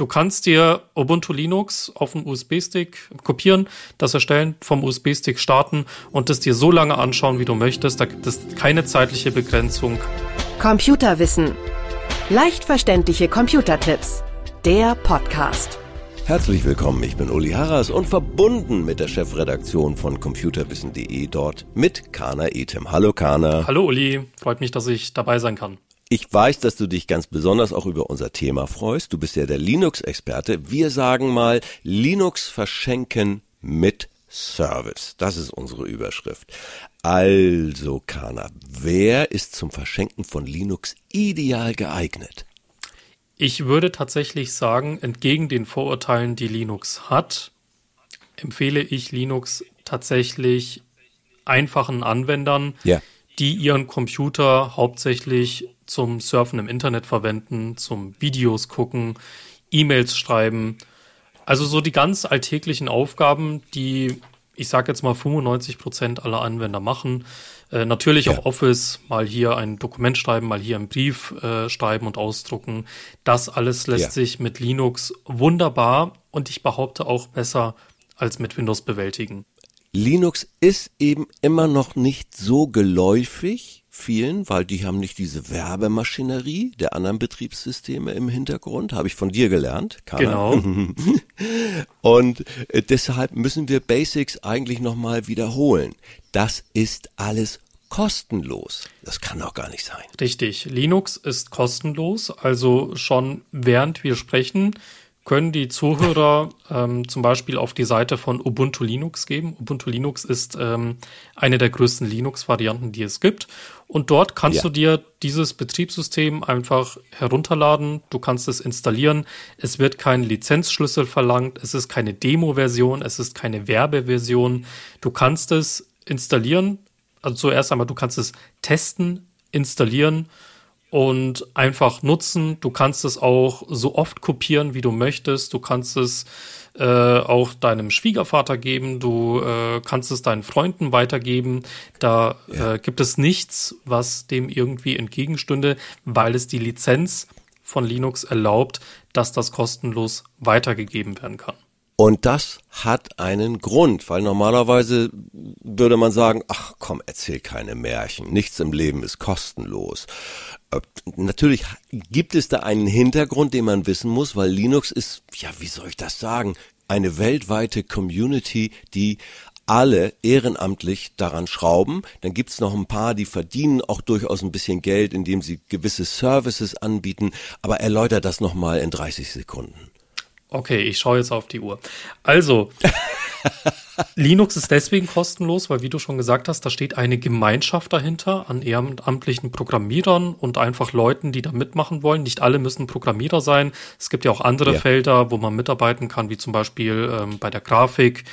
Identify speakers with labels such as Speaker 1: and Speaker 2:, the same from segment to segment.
Speaker 1: Du kannst dir Ubuntu Linux auf dem USB-Stick kopieren, das erstellen, vom USB-Stick starten und es dir so lange anschauen, wie du möchtest. Da gibt es keine zeitliche Begrenzung.
Speaker 2: Computerwissen. Leicht verständliche Computertipps. Der Podcast.
Speaker 3: Herzlich willkommen, ich bin Uli Harras und verbunden mit der Chefredaktion von computerwissen.de dort mit Kana Etem. Hallo Kana.
Speaker 1: Hallo Uli, freut mich, dass ich dabei sein kann.
Speaker 3: Ich weiß, dass du dich ganz besonders auch über unser Thema freust. Du bist ja der Linux-Experte. Wir sagen mal Linux verschenken mit Service. Das ist unsere Überschrift. Also, Kana, wer ist zum Verschenken von Linux ideal geeignet?
Speaker 1: Ich würde tatsächlich sagen, entgegen den Vorurteilen, die Linux hat, empfehle ich Linux tatsächlich einfachen Anwendern, ja. die ihren Computer hauptsächlich zum Surfen im Internet verwenden, zum Videos gucken, E-Mails schreiben. Also so die ganz alltäglichen Aufgaben, die ich sage jetzt mal 95 Prozent aller Anwender machen. Äh, natürlich ja. auch Office, mal hier ein Dokument schreiben, mal hier einen Brief äh, schreiben und ausdrucken. Das alles lässt ja. sich mit Linux wunderbar und ich behaupte auch besser als mit Windows bewältigen.
Speaker 3: Linux ist eben immer noch nicht so geläufig vielen, weil die haben nicht diese Werbemaschinerie der anderen Betriebssysteme im Hintergrund, habe ich von dir gelernt.
Speaker 1: Carla.
Speaker 3: Genau. Und äh, deshalb müssen wir Basics eigentlich nochmal wiederholen. Das ist alles kostenlos. Das kann doch gar nicht sein.
Speaker 1: Richtig. Linux ist kostenlos. Also schon während wir sprechen, können die Zuhörer ähm, zum Beispiel auf die Seite von Ubuntu Linux geben. Ubuntu Linux ist ähm, eine der größten Linux-Varianten, die es gibt. Und dort kannst ja. du dir dieses Betriebssystem einfach herunterladen. Du kannst es installieren. Es wird kein Lizenzschlüssel verlangt. Es ist keine Demo-Version. Es ist keine Werbeversion. Du kannst es installieren. Also zuerst einmal, du kannst es testen, installieren und einfach nutzen. Du kannst es auch so oft kopieren, wie du möchtest. Du kannst es äh, auch deinem Schwiegervater geben. Du äh, kannst es deinen Freunden weitergeben. Da ja. äh, gibt es nichts, was dem irgendwie entgegenstünde, weil es die Lizenz von Linux erlaubt, dass das kostenlos weitergegeben werden kann.
Speaker 3: Und das hat einen Grund, weil normalerweise würde man sagen, ach komm, erzähl keine Märchen, nichts im Leben ist kostenlos. Äh, natürlich gibt es da einen Hintergrund, den man wissen muss, weil Linux ist, ja, wie soll ich das sagen, eine weltweite Community, die alle ehrenamtlich daran schrauben. Dann gibt's noch ein paar, die verdienen auch durchaus ein bisschen Geld, indem sie gewisse Services anbieten. Aber erläutert das nochmal in 30 Sekunden.
Speaker 1: Okay, ich schaue jetzt auf die Uhr. Also, Linux ist deswegen kostenlos, weil, wie du schon gesagt hast, da steht eine Gemeinschaft dahinter an ehrenamtlichen Programmierern und einfach Leuten, die da mitmachen wollen. Nicht alle müssen Programmierer sein. Es gibt ja auch andere ja. Felder, wo man mitarbeiten kann, wie zum Beispiel ähm, bei der Grafik,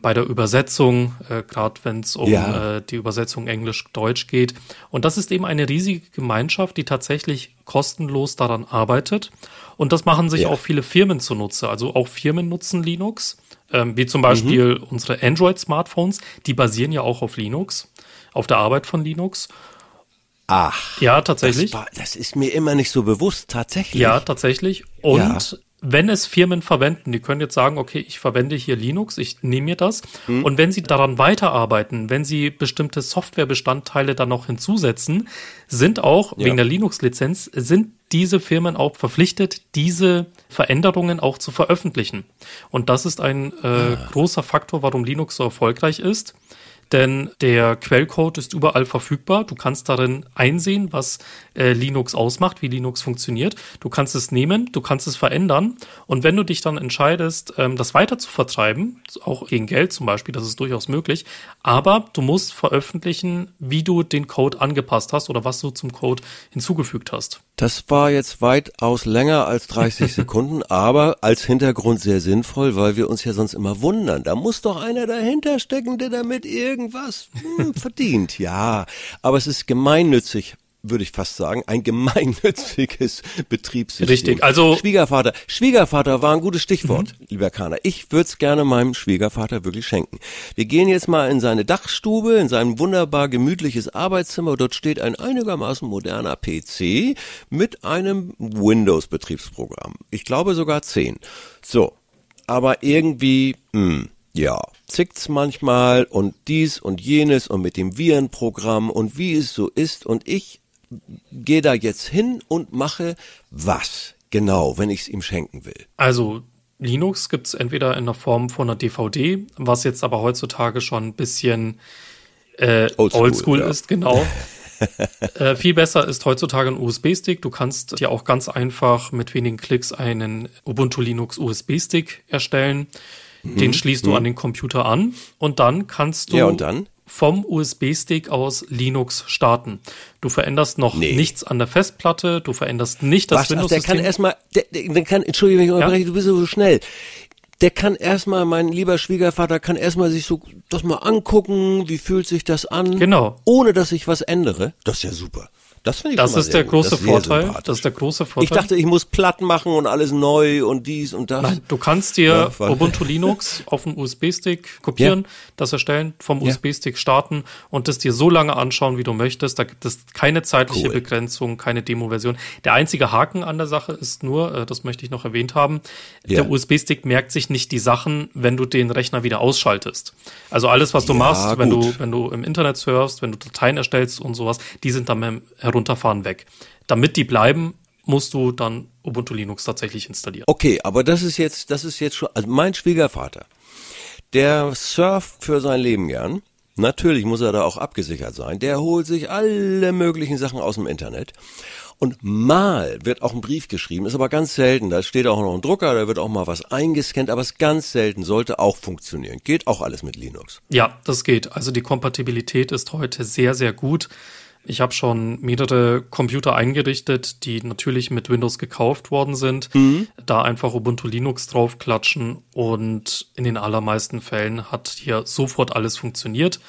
Speaker 1: bei der Übersetzung, äh, gerade wenn es um ja. äh, die Übersetzung Englisch-Deutsch geht. Und das ist eben eine riesige Gemeinschaft, die tatsächlich kostenlos daran arbeitet. Und das machen sich ja. auch viele Firmen zunutze. Also auch Firmen nutzen Linux, ähm, wie zum Beispiel mhm. unsere Android-Smartphones. Die basieren ja auch auf Linux, auf der Arbeit von Linux.
Speaker 3: Ach.
Speaker 1: Ja, tatsächlich.
Speaker 3: Das, das, ist mir immer nicht so bewusst, tatsächlich.
Speaker 1: Ja, tatsächlich. Und ja wenn es Firmen verwenden, die können jetzt sagen, okay, ich verwende hier Linux, ich nehme mir das. Mhm. Und wenn sie daran weiterarbeiten, wenn sie bestimmte Softwarebestandteile dann noch hinzusetzen, sind auch ja. wegen der Linux-Lizenz, sind diese Firmen auch verpflichtet, diese Veränderungen auch zu veröffentlichen. Und das ist ein äh, ah. großer Faktor, warum Linux so erfolgreich ist denn der Quellcode ist überall verfügbar. Du kannst darin einsehen, was äh, Linux ausmacht, wie Linux funktioniert. Du kannst es nehmen, du kannst es verändern und wenn du dich dann entscheidest, ähm, das weiter zu vertreiben, auch gegen Geld zum Beispiel, das ist durchaus möglich, aber du musst veröffentlichen, wie du den Code angepasst hast oder was du zum Code hinzugefügt hast.
Speaker 3: Das war jetzt weitaus länger als 30 Sekunden, aber als Hintergrund sehr sinnvoll, weil wir uns ja sonst immer wundern. Da muss doch einer dahinter stecken, der damit irgendwas hm, verdient. Ja, aber es ist gemeinnützig würde ich fast sagen, ein gemeinnütziges Betriebssystem.
Speaker 1: Richtig, also
Speaker 3: Schwiegervater. Schwiegervater war ein gutes Stichwort, mhm. lieber Kana. Ich würde es gerne meinem Schwiegervater wirklich schenken. Wir gehen jetzt mal in seine Dachstube, in sein wunderbar gemütliches Arbeitszimmer. Dort steht ein einigermaßen moderner PC mit einem Windows-Betriebsprogramm. Ich glaube sogar zehn. So, aber irgendwie, hm, ja, zickt's manchmal und dies und jenes und mit dem Virenprogramm und wie es so ist und ich gehe da jetzt hin und mache was genau, wenn ich es ihm schenken will.
Speaker 1: Also Linux gibt es entweder in der Form von einer DVD, was jetzt aber heutzutage schon ein bisschen äh, oldschool, oldschool ja. ist, genau. äh, viel besser ist heutzutage ein USB-Stick. Du kannst dir auch ganz einfach mit wenigen Klicks einen Ubuntu Linux USB-Stick erstellen. Mhm. Den schließt mhm. du an den Computer an und dann kannst du
Speaker 3: ja, und dann?
Speaker 1: Vom USB-Stick aus Linux starten. Du veränderst noch nee. nichts an der Festplatte, du veränderst nicht das Windows-System.
Speaker 3: Der kann erstmal, der, der kann, Entschuldigung, ja? du bist so schnell. Der kann erstmal, mein lieber Schwiegervater kann erstmal sich so das mal angucken, wie fühlt sich das an?
Speaker 1: Genau.
Speaker 3: Ohne dass ich was ändere. Das ist ja super.
Speaker 1: Das finde ich Das ist der gut. große das Vorteil. Das ist der große Vorteil.
Speaker 3: Ich dachte, ich muss platt machen und alles neu und dies und das. Nein,
Speaker 1: du kannst dir ja, Ubuntu Linux auf dem USB-Stick kopieren, ja. das erstellen, vom ja. USB-Stick starten und das dir so lange anschauen, wie du möchtest. Da gibt es keine zeitliche cool. Begrenzung, keine Demo-Version. Der einzige Haken an der Sache ist nur, äh, das möchte ich noch erwähnt haben, der USB-Stick merkt sich nicht die Sachen, wenn du den Rechner wieder ausschaltest. Also alles, was du machst, wenn du, wenn du im Internet surfst, wenn du Dateien erstellst und sowas, die sind dann runterfahren weg. Damit die bleiben, musst du dann Ubuntu Linux tatsächlich installieren.
Speaker 3: Okay, aber das ist jetzt, das ist jetzt schon, also mein Schwiegervater, der surft für sein Leben gern. Natürlich muss er da auch abgesichert sein. Der holt sich alle möglichen Sachen aus dem Internet. Und mal wird auch ein Brief geschrieben, ist aber ganz selten. Da steht auch noch ein Drucker, da wird auch mal was eingescannt, aber es ist ganz selten, sollte auch funktionieren. Geht auch alles mit Linux.
Speaker 1: Ja, das geht. Also die Kompatibilität ist heute sehr, sehr gut. Ich habe schon mehrere Computer eingerichtet, die natürlich mit Windows gekauft worden sind. Mhm. Da einfach Ubuntu Linux draufklatschen und in den allermeisten Fällen hat hier sofort alles funktioniert.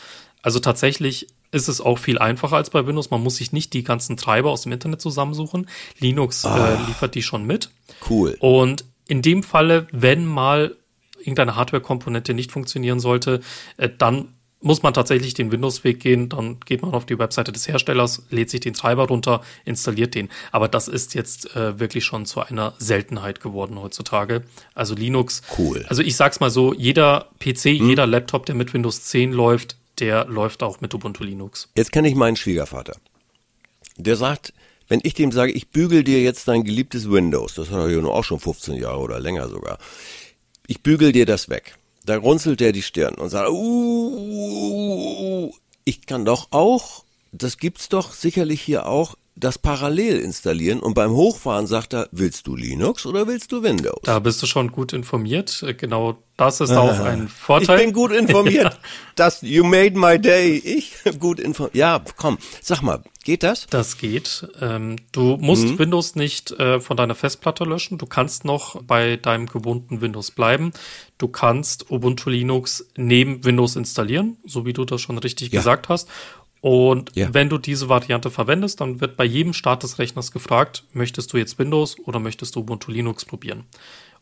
Speaker 1: Also tatsächlich ist es auch viel einfacher als bei Windows. Man muss sich nicht die ganzen Treiber aus dem Internet zusammensuchen. Linux äh, ah, äh, liefert die schon mit.
Speaker 3: Cool.
Speaker 1: Und in dem Falle, wenn mal irgendeine Hardware-Komponente nicht funktionieren sollte, äh, dann muss man tatsächlich den Windows-Weg gehen, dann geht man auf die Webseite des Herstellers, lädt sich den Treiber runter, installiert den. Aber das ist jetzt äh, wirklich schon zu einer Seltenheit geworden heutzutage. Also Linux.
Speaker 3: Cool.
Speaker 1: Also ich sag's mal so, jeder PC, hm. jeder Laptop, der mit Windows 10 läuft, der läuft auch mit Ubuntu Linux.
Speaker 3: Jetzt kenne ich meinen Schwiegervater. Der sagt, wenn ich dem sage, ich bügel dir jetzt dein geliebtes Windows, das hat er ja nur auch schon 15 Jahre oder länger sogar, ich bügel dir das weg da runzelt er die Stirn und sagt, uh, ich kann doch auch, das gibt's doch sicherlich hier auch, das parallel installieren und beim Hochfahren sagt er, willst du Linux oder willst du Windows?
Speaker 1: Da bist du schon gut informiert. Genau das ist auch ein Vorteil.
Speaker 3: Ich bin gut informiert. Das, you made my day. Ich gut informiert. Ja, komm, sag mal, geht das?
Speaker 1: Das geht. Ähm, du musst mhm. Windows nicht äh, von deiner Festplatte löschen. Du kannst noch bei deinem gewohnten Windows bleiben. Du kannst Ubuntu Linux neben Windows installieren, so wie du das schon richtig ja. gesagt hast. Und ja. wenn du diese Variante verwendest, dann wird bei jedem Start des Rechners gefragt, möchtest du jetzt Windows oder möchtest du Ubuntu Linux probieren?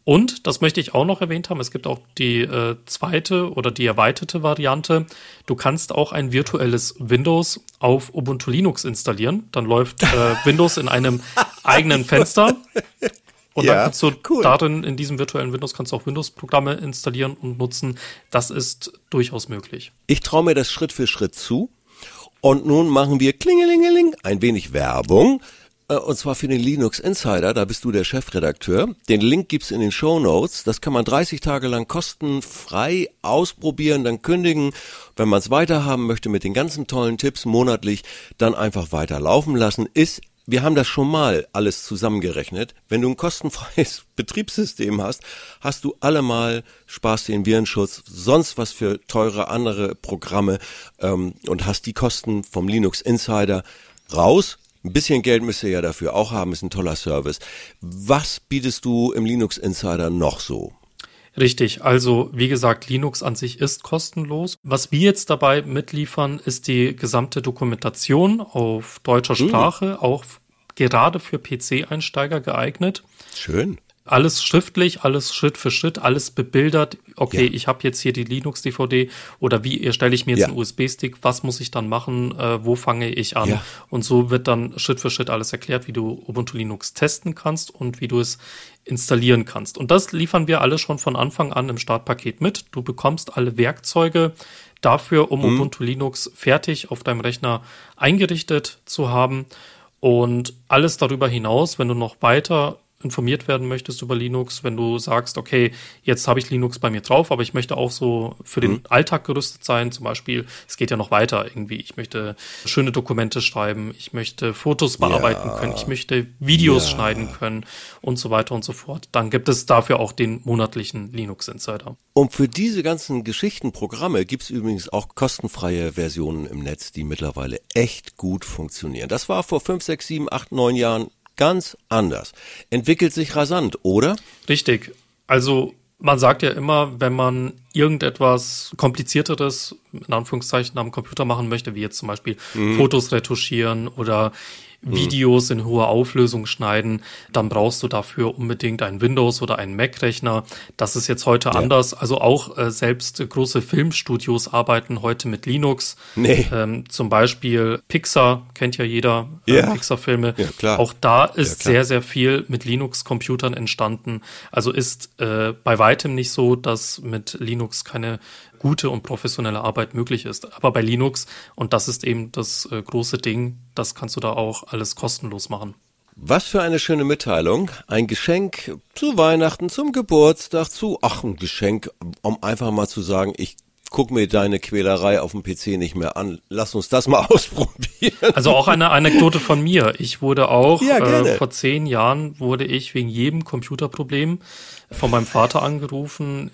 Speaker 1: Und, das möchte ich auch noch erwähnt haben, es gibt auch die äh, zweite oder die erweiterte Variante. Du kannst auch ein virtuelles Windows auf Ubuntu Linux installieren. Dann läuft äh, Windows in einem eigenen Fenster. Und ja, dann kannst du cool. darin, in diesem virtuellen Windows, kannst du auch Windows-Programme installieren und nutzen. Das ist durchaus möglich.
Speaker 3: Ich traue mir das Schritt für Schritt zu. Und nun machen wir klingelingeling ein wenig Werbung äh, und zwar für den Linux Insider, da bist du der Chefredakteur. Den Link gibt's in den Show Notes. Das kann man 30 Tage lang kostenfrei ausprobieren, dann kündigen. Wenn man es weiterhaben möchte mit den ganzen tollen Tipps monatlich, dann einfach weiter laufen lassen. Ist wir haben das schon mal alles zusammengerechnet. Wenn du ein kostenfreies Betriebssystem hast, hast du allemal Spaß den Virenschutz, sonst was für teure andere Programme ähm, und hast die Kosten vom Linux Insider raus ein bisschen Geld müsst ihr ja dafür auch haben, ist ein toller Service. Was bietest du im Linux Insider noch so?
Speaker 1: Richtig, also wie gesagt, Linux an sich ist kostenlos. Was wir jetzt dabei mitliefern, ist die gesamte Dokumentation auf deutscher hm. Sprache, mhm. auch gerade für PC-Einsteiger geeignet.
Speaker 3: Schön
Speaker 1: alles schriftlich, alles Schritt für Schritt, alles bebildert. Okay, ja. ich habe jetzt hier die Linux-DVD oder wie erstelle ich mir jetzt ja. einen USB-Stick? Was muss ich dann machen? Äh, wo fange ich an? Ja. Und so wird dann Schritt für Schritt alles erklärt, wie du Ubuntu Linux testen kannst und wie du es installieren kannst. Und das liefern wir alle schon von Anfang an im Startpaket mit. Du bekommst alle Werkzeuge dafür, um mhm. Ubuntu Linux fertig auf deinem Rechner eingerichtet zu haben. Und alles darüber hinaus, wenn du noch weiter informiert werden möchtest über Linux, wenn du sagst, okay, jetzt habe ich Linux bei mir drauf, aber ich möchte auch so für den mhm. Alltag gerüstet sein. Zum Beispiel, es geht ja noch weiter irgendwie. Ich möchte schöne Dokumente schreiben, ich möchte Fotos bearbeiten ja. können, ich möchte Videos ja. schneiden können und so weiter und so fort. Dann gibt es dafür auch den monatlichen Linux Insider.
Speaker 3: Und für diese ganzen Geschichten, Programme gibt es übrigens auch kostenfreie Versionen im Netz, die mittlerweile echt gut funktionieren. Das war vor fünf, sechs, sieben, acht, neun Jahren ganz anders. Entwickelt sich rasant, oder?
Speaker 1: Richtig. Also man sagt ja immer, wenn man irgendetwas komplizierteres in Anführungszeichen am Computer machen möchte, wie jetzt zum Beispiel mhm. Fotos retuschieren oder. Videos in hoher Auflösung schneiden, dann brauchst du dafür unbedingt einen Windows- oder einen Mac-Rechner. Das ist jetzt heute ja. anders. Also auch äh, selbst große Filmstudios arbeiten heute mit Linux. Nee. Ähm, zum Beispiel Pixar, kennt ja jeder, äh, ja. Pixar-Filme. Ja, klar. Auch da ist ja, sehr, sehr viel mit Linux-Computern entstanden. Also ist äh, bei weitem nicht so, dass mit Linux keine gute und professionelle Arbeit möglich ist. Aber bei Linux, und das ist eben das äh, große Ding, das kannst du da auch alles kostenlos machen.
Speaker 3: Was für eine schöne Mitteilung. Ein Geschenk zu Weihnachten, zum Geburtstag, zu, ach, ein Geschenk, um einfach mal zu sagen, ich guck mir deine Quälerei auf dem PC nicht mehr an. Lass uns das mal ausprobieren.
Speaker 1: Also auch eine Anekdote von mir. Ich wurde auch ja, äh, vor zehn Jahren wurde ich wegen jedem Computerproblem von meinem Vater angerufen.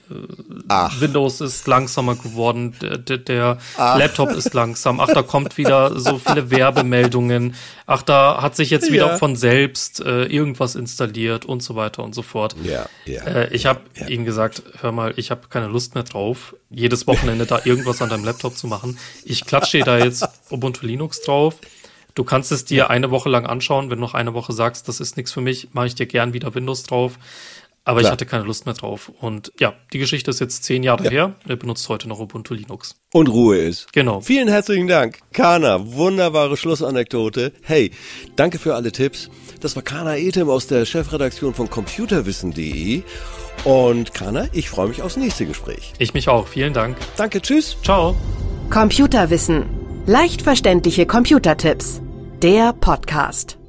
Speaker 1: Ach. Windows ist langsamer geworden, der, der Laptop ist langsam. Ach, da kommt wieder so viele Werbemeldungen. Ach, da hat sich jetzt wieder ja. von selbst äh, irgendwas installiert und so weiter und so fort. Ja, ja. Äh, ich habe ja. ihm gesagt, hör mal, ich habe keine Lust mehr drauf, jedes Wochenende da irgendwas an deinem Laptop zu machen. Ich klatsche da jetzt Ubuntu Linux drauf. Du kannst es dir eine Woche lang anschauen. Wenn du noch eine Woche sagst, das ist nichts für mich, mache ich dir gern wieder Windows drauf. Aber Klar. ich hatte keine Lust mehr drauf. Und ja, die Geschichte ist jetzt zehn Jahre ja. her. Er benutzt heute noch Ubuntu Linux.
Speaker 3: Und Ruhe ist.
Speaker 1: Genau.
Speaker 3: Vielen herzlichen Dank. Kana, wunderbare Schlussanekdote. Hey, danke für alle Tipps. Das war Kana Etem aus der Chefredaktion von computerwissen.de. Und Kana, ich freue mich aufs nächste Gespräch.
Speaker 1: Ich mich auch. Vielen Dank.
Speaker 3: Danke, tschüss.
Speaker 1: Ciao.
Speaker 2: Computerwissen. Leicht verständliche Computertipps. Der Podcast.